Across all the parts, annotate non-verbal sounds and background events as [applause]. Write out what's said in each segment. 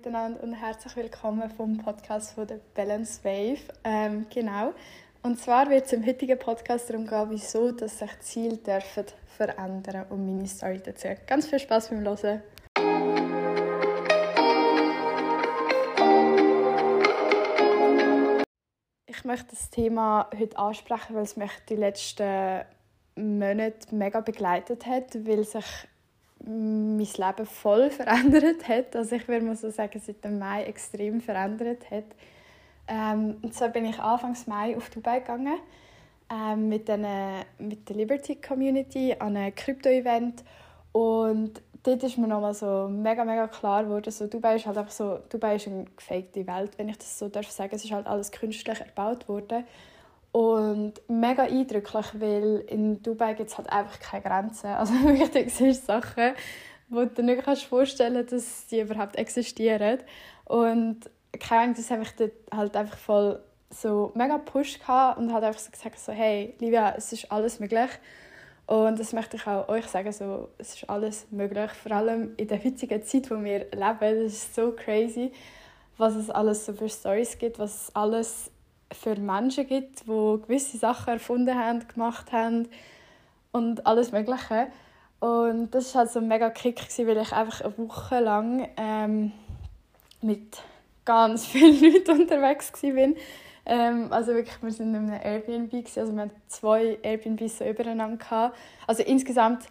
miteinander und herzlich willkommen vom Podcast von der Balance Wave. Ähm, genau. Und zwar wird es im heutigen Podcast darum gehen, wieso dass sich Ziele dürfen verändern und meine Story dazu. Ganz viel Spaß beim Hören. Ich möchte das Thema heute ansprechen, weil es mich die letzten Monate mega begleitet hat, weil sich mein Leben voll [laughs] verändert hat. Also ich würde mal so sagen, seit dem Mai extrem verändert hat. Ähm, und so bin ich Anfangs Mai auf Dubai gegangen ähm, mit, den, mit der Liberty Community an einem Krypto-Event und dort ist mir nochmal so mega, mega klar geworden, so, Dubai ist halt einfach so, Dubai ist eine gefakte Welt, wenn ich das so darf sagen. Es ist halt alles künstlich erbaut worden und mega eindrücklich, weil in Dubai gibt es halt einfach keine Grenzen. [laughs] Also wirklich, siehst Sachen, wo du dir nicht kannst vorstellen dass sie überhaupt existieren. Und keine Ahnung, das habe ich dort halt einfach voll so mega gepusht und hat einfach so gesagt so, hey, Livia, es ist alles möglich. Und das möchte ich auch euch sagen, so, es ist alles möglich, vor allem in der heutigen Zeit, wo wir leben. Das ist so crazy, was es alles so für Stories gibt, was alles für Menschen gibt, die gewisse Sachen erfunden haben, gemacht haben und alles Mögliche. Und das war halt so ein mega Kick, weil ich einfach eine Woche lang ähm, mit ganz [laughs] vielen Leuten unterwegs war. Ähm, also wirklich, wir sind in einem Airbnb, also wir hatten zwei Airbnbs so übereinander. Gehabt. Also insgesamt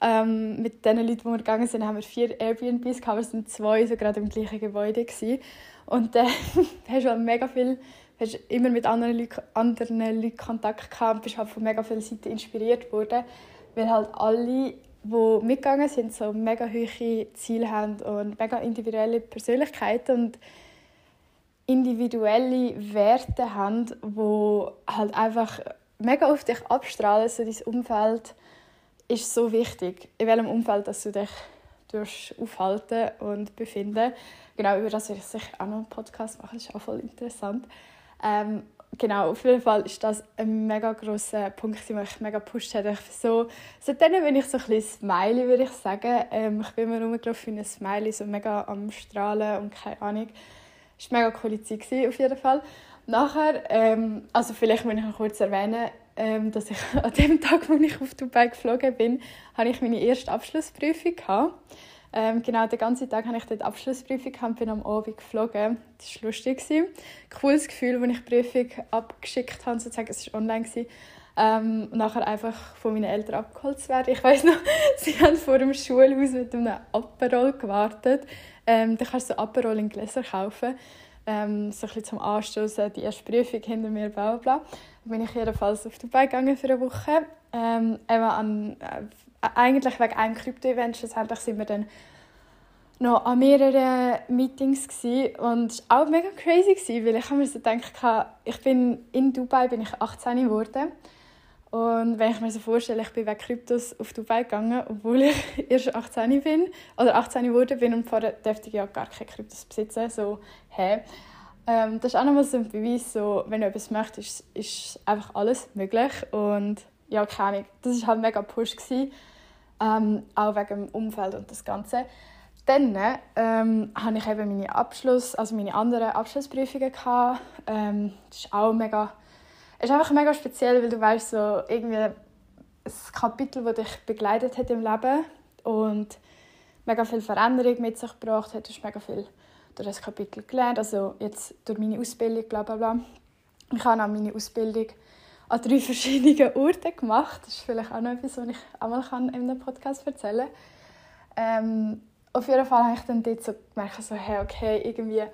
ähm, mit den Leuten, die wir gegangen sind, haben wir vier Airbnbs gehabt, aber es waren zwei so gerade im gleichen Gebäude. Gewesen. Und dann äh, [laughs] hast du halt mega viel hast immer mit anderen Leuten, anderen Leuten Kontakt gehabt und bist halt von mega vielen Seiten inspiriert worden, weil halt alle, die mitgegangen sind, so mega hohe Ziele haben und mega individuelle Persönlichkeiten und individuelle Werte haben, die halt einfach mega auf dich abstrahlen, so dein Umfeld ist so wichtig, in welchem Umfeld dass du dich aufhalten und befinden. Genau, über das werde ich sicher auch noch einen Podcast machen, das ist auch voll interessant. Ähm, genau, auf jeden Fall ist das ein mega grosser Punkt, der mich mega gepusht hat. Ich so, seitdem bin ich so ein bisschen Smiley, würde ich sagen. Ähm, ich bin immer rumgelaufen wie ein Smiley, so mega am Strahlen und keine Ahnung. Es war eine mega coole Zeit, auf jeden Fall. Nachher, ähm, also vielleicht muss ich noch kurz erwähnen, ähm, dass ich [laughs] an dem Tag, als ich auf Dubai geflogen bin, hatte ich meine erste Abschlussprüfung gehabt. Ähm, genau, den ganzen Tag habe ich dort Abschlussprüfung und bin am Abend geflogen. Das war lustig. Cooles Gefühl, als ich die Prüfung abgeschickt habe, sozusagen. Es war online. Ähm, nachher einfach von meinen Eltern abgeholt zu werden. Ich weiß noch, [laughs] sie haben vor dem Schulhaus mit einem Aperol gewartet. Ähm, da kannst du so Aperol in Gläser kaufen. Ähm, so ein zum Anstoßen, die erste Prüfung hinter mir, bla bla bla. Dann bin ich jedenfalls auf Dubai gegangen für eine Woche. Ähm, eben an, äh, eigentlich wegen einem Krypto-Event. Schlussendlich sind wir dann noch an mehreren Meetings gewesen. und es war auch mega crazy, gewesen, weil ich mir so gedacht ich bin in Dubai bin ich 18 geworden und wenn ich mir so vorstelle, ich bin wegen Kryptos auf Dubai gegangen, obwohl ich [laughs] erst 18 bin oder 18 geworden bin und vorher durfte ich ja gar keine Kryptos besitzen, so hä. Ähm, das ist auch nochmal so ein Beweis, so, wenn du etwas möchtest, ist, ist einfach alles möglich und ja, keine Ahnung, das war halt mega Push gewesen ähm, auch wegen dem Umfeld und das Ganze. Dann ähm, hatte ich eben meine Abschluss, also meine anderen Abschlussprüfungen gehabt. Ähm, das ist auch mega, ist einfach mega speziell, weil du weißt so irgendwie ein Kapitel, das dich begleitet hat im Leben und mega viel Veränderung mit sich gebracht hat. Du hast mega viel durch das Kapitel gelernt, also jetzt durch meine Ausbildung, bla bla bla. Ich habe auch meine Ausbildung an drei verschiedenen Orten gemacht. Das ist vielleicht auch noch etwas, was ich einmal in einem Podcast erzählen kann. Ähm, auf jeden Fall habe ich dann dort so gemerkt, so, hey, okay, irgendwie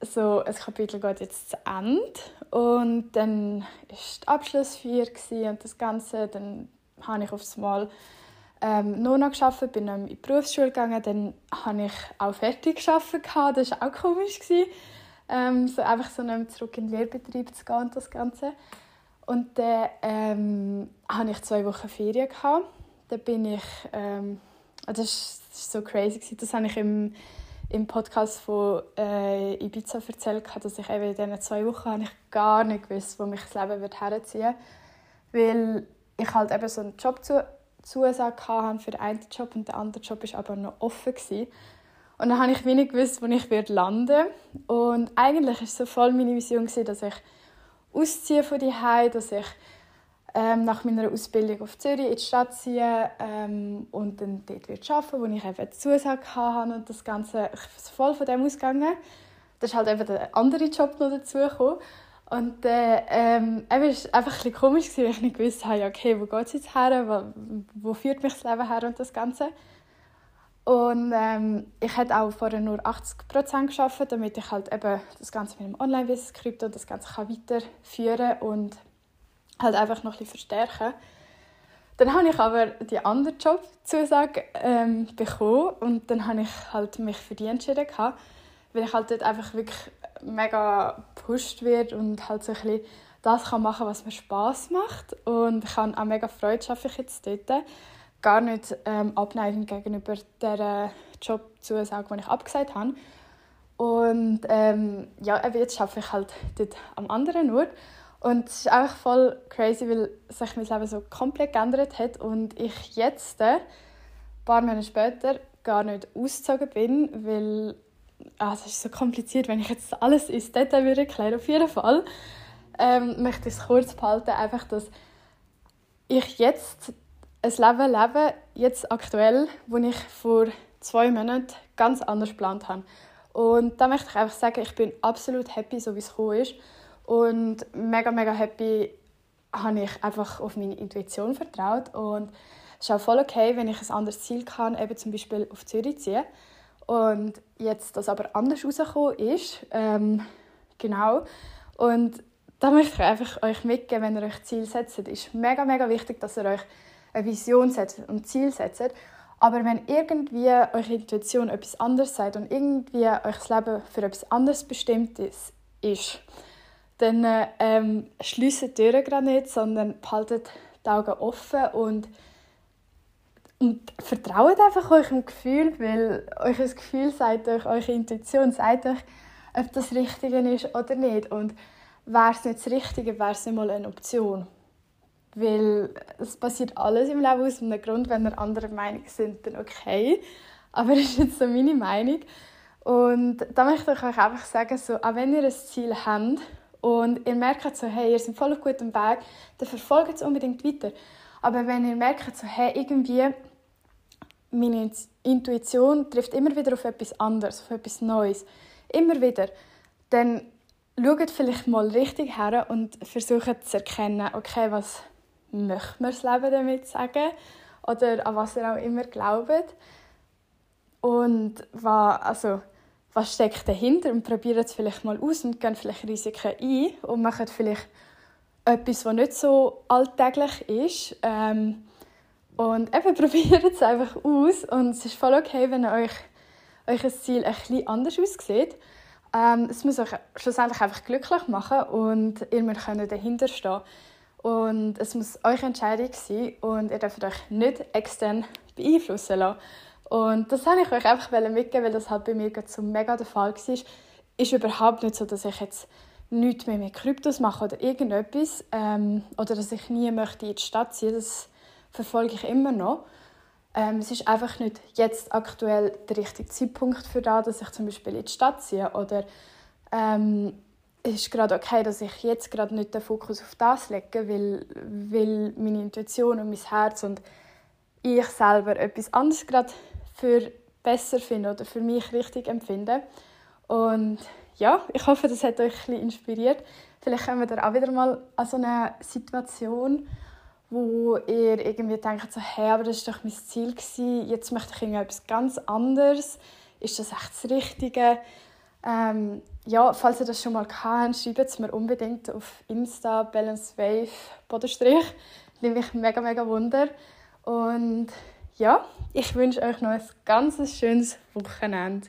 so ein Kapitel geht jetzt zu Ende und dann war die Abschlussfeier und das Ganze, dann habe ich aufs Mal ähm, noch noch gearbeitet, bin dann in die Berufsschule gegangen, dann habe ich auch fertig gearbeitet, das war auch komisch, ähm, so einfach so zurück in den Lehrbetrieb zu gehen und das Ganze. Und dann ähm, hatte ich zwei Wochen Ferien. Gehabt. Dann bin ich... Ähm, das, war, so crazy. Das habe ich im, im Podcast von äh, Ibiza erzählt, dass ich eben in diesen zwei Wochen habe ich gar nicht gewusst, wo mich das Leben wird herziehen wird. Weil ich halt eben so einen Job zu, Zusage hatte für den einen Job und der andere Job war aber noch offen. Gewesen. Und dann habe ich wenig gewusst, wo ich landen Und eigentlich war es so voll meine Vision, dass ich ausziehe von die dass ich ähm, nach meiner Ausbildung auf Zürich in die Stadt ziehe ähm, und dann dort wird arbeiten, wo ich eben eine Zusage habe und das Ganze, ich bin voll von dem ausgegangen. Da ist halt eben der andere Job noch dazugekommen. Und äh, ähm, es war einfach ein bisschen komisch, weil ich nicht gewusst habe, okay, wo geht es jetzt her, wo, wo führt mich das Leben her und das Ganze. Und ähm, ich hätte auch vorher nur 80% geschafft, damit ich halt eben das Ganze mit dem Online-Business Krypto das Ganze kann weiterführen und halt einfach noch ein bisschen verstärken. Dann habe ich aber die andere Jobzusage ähm, bekommen und dann habe ich halt mich für die entschieden gehabt, weil ich halt dort einfach wirklich mega gepusht wird und halt so ein bisschen das kann machen, was mir Spaß macht und ich habe auch mega Freude schaffe ich jetzt dort gar nicht ähm, abneigend gegenüber der Jobzusage, die ich abgesagt habe. Und ähm, ja, jetzt arbeite ich halt dort am anderen Ort. Und es ist einfach voll crazy, weil sich mein Leben so komplett geändert hat und ich jetzt, ein paar Monate später, gar nicht ausgezogen bin, weil ah, es ist so kompliziert, wenn ich jetzt alles ins Detail würde erklären. Auf jeden Fall ähm, möchte ich es kurz behalten, einfach, dass ich jetzt ein Leben leben, jetzt aktuell, wo ich vor zwei Monaten ganz anders geplant habe. Und da möchte ich einfach sagen, ich bin absolut happy, so wie es gekommen ist. Und mega, mega happy habe ich einfach auf meine Intuition vertraut. Und es ist auch voll okay, wenn ich ein anderes Ziel kann, eben zum Beispiel auf Zürich ziehen. Und jetzt das aber anders rausgekommen ist, ähm, genau. Und da möchte ich einfach euch mitgeben, wenn ihr euch Ziel setzt, ist mega, mega wichtig, dass ihr euch eine Vision setzt und Ziel setzt. Aber wenn irgendwie eure Intuition etwas anderes sagt und irgendwie euch das Leben für etwas anderes bestimmt ist, dann ähm, schließt die Türen gerade nicht, sondern behaltet die Augen offen und, und vertraut einfach eurem Gefühl, weil euer Gefühl sagt euch, eure Intuition sagt euch, ob das Richtige ist oder nicht. Und wäre es nicht das Richtige, wäre es nicht mal eine Option. Weil es passiert alles im Leben aus einem Grund, wenn ihr anderer Meinung sind, dann okay. Aber das ist jetzt so meine Meinung. Und da möchte ich euch einfach sagen, so, auch wenn ihr ein Ziel habt und ihr merkt so, hey, ihr seid voll auf gutem Weg, dann verfolgt es unbedingt weiter. Aber wenn ihr merkt so, hey, irgendwie meine Intuition trifft immer wieder auf etwas anderes, auf etwas Neues, immer wieder, dann schaut vielleicht mal richtig her und versucht zu erkennen, okay, was möchte man das Leben damit sagen oder an was ihr auch immer glaubt. Und was, also, was steckt dahinter und probiert es vielleicht mal aus und gehen vielleicht Risiken ein und machen vielleicht etwas, was nicht so alltäglich ist. Ähm, und eben [laughs] probiert es einfach aus und es ist voll okay, wenn euch euer Ziel bisschen anders aussieht. Ähm, es muss euch schlussendlich einfach glücklich machen und ihr könnt dahinter stehen. Und es muss eure Entscheidung sein und ihr dürft euch nicht extern beeinflussen lassen. Und das wollte ich euch einfach mitgeben, weil das halt bei mir so mega der Fall war. Ist überhaupt nicht so, dass ich jetzt nichts mehr mit Kryptos mache oder irgendetwas. Ähm, oder dass ich nie möchte in die Stadt ziehen Das verfolge ich immer noch. Ähm, es ist einfach nicht jetzt aktuell der richtige Zeitpunkt für das, dass ich zum Beispiel in die Stadt ziehe. Oder ähm, es ist gerade okay, dass ich jetzt gerade nicht den Fokus auf das lege, weil, weil meine Intuition und mein Herz und ich selber etwas anderes gerade für besser finde oder für mich richtig empfinde. Und ja, ich hoffe, das hat euch ein inspiriert. Vielleicht kommen wir auch wieder mal an so eine Situation, wo ihr irgendwie denkt, so, hey, aber das war doch mein Ziel, jetzt möchte ich etwas ganz anderes. Ist das echt das Richtige? Ähm, ja, falls ihr das schon mal habt, schreibt es mir unbedingt auf Insta, balancewave, Bodenstrich. Nimmt mich mega, mega Wunder. Und ja, ich wünsche euch noch ein ganz schönes Wochenende.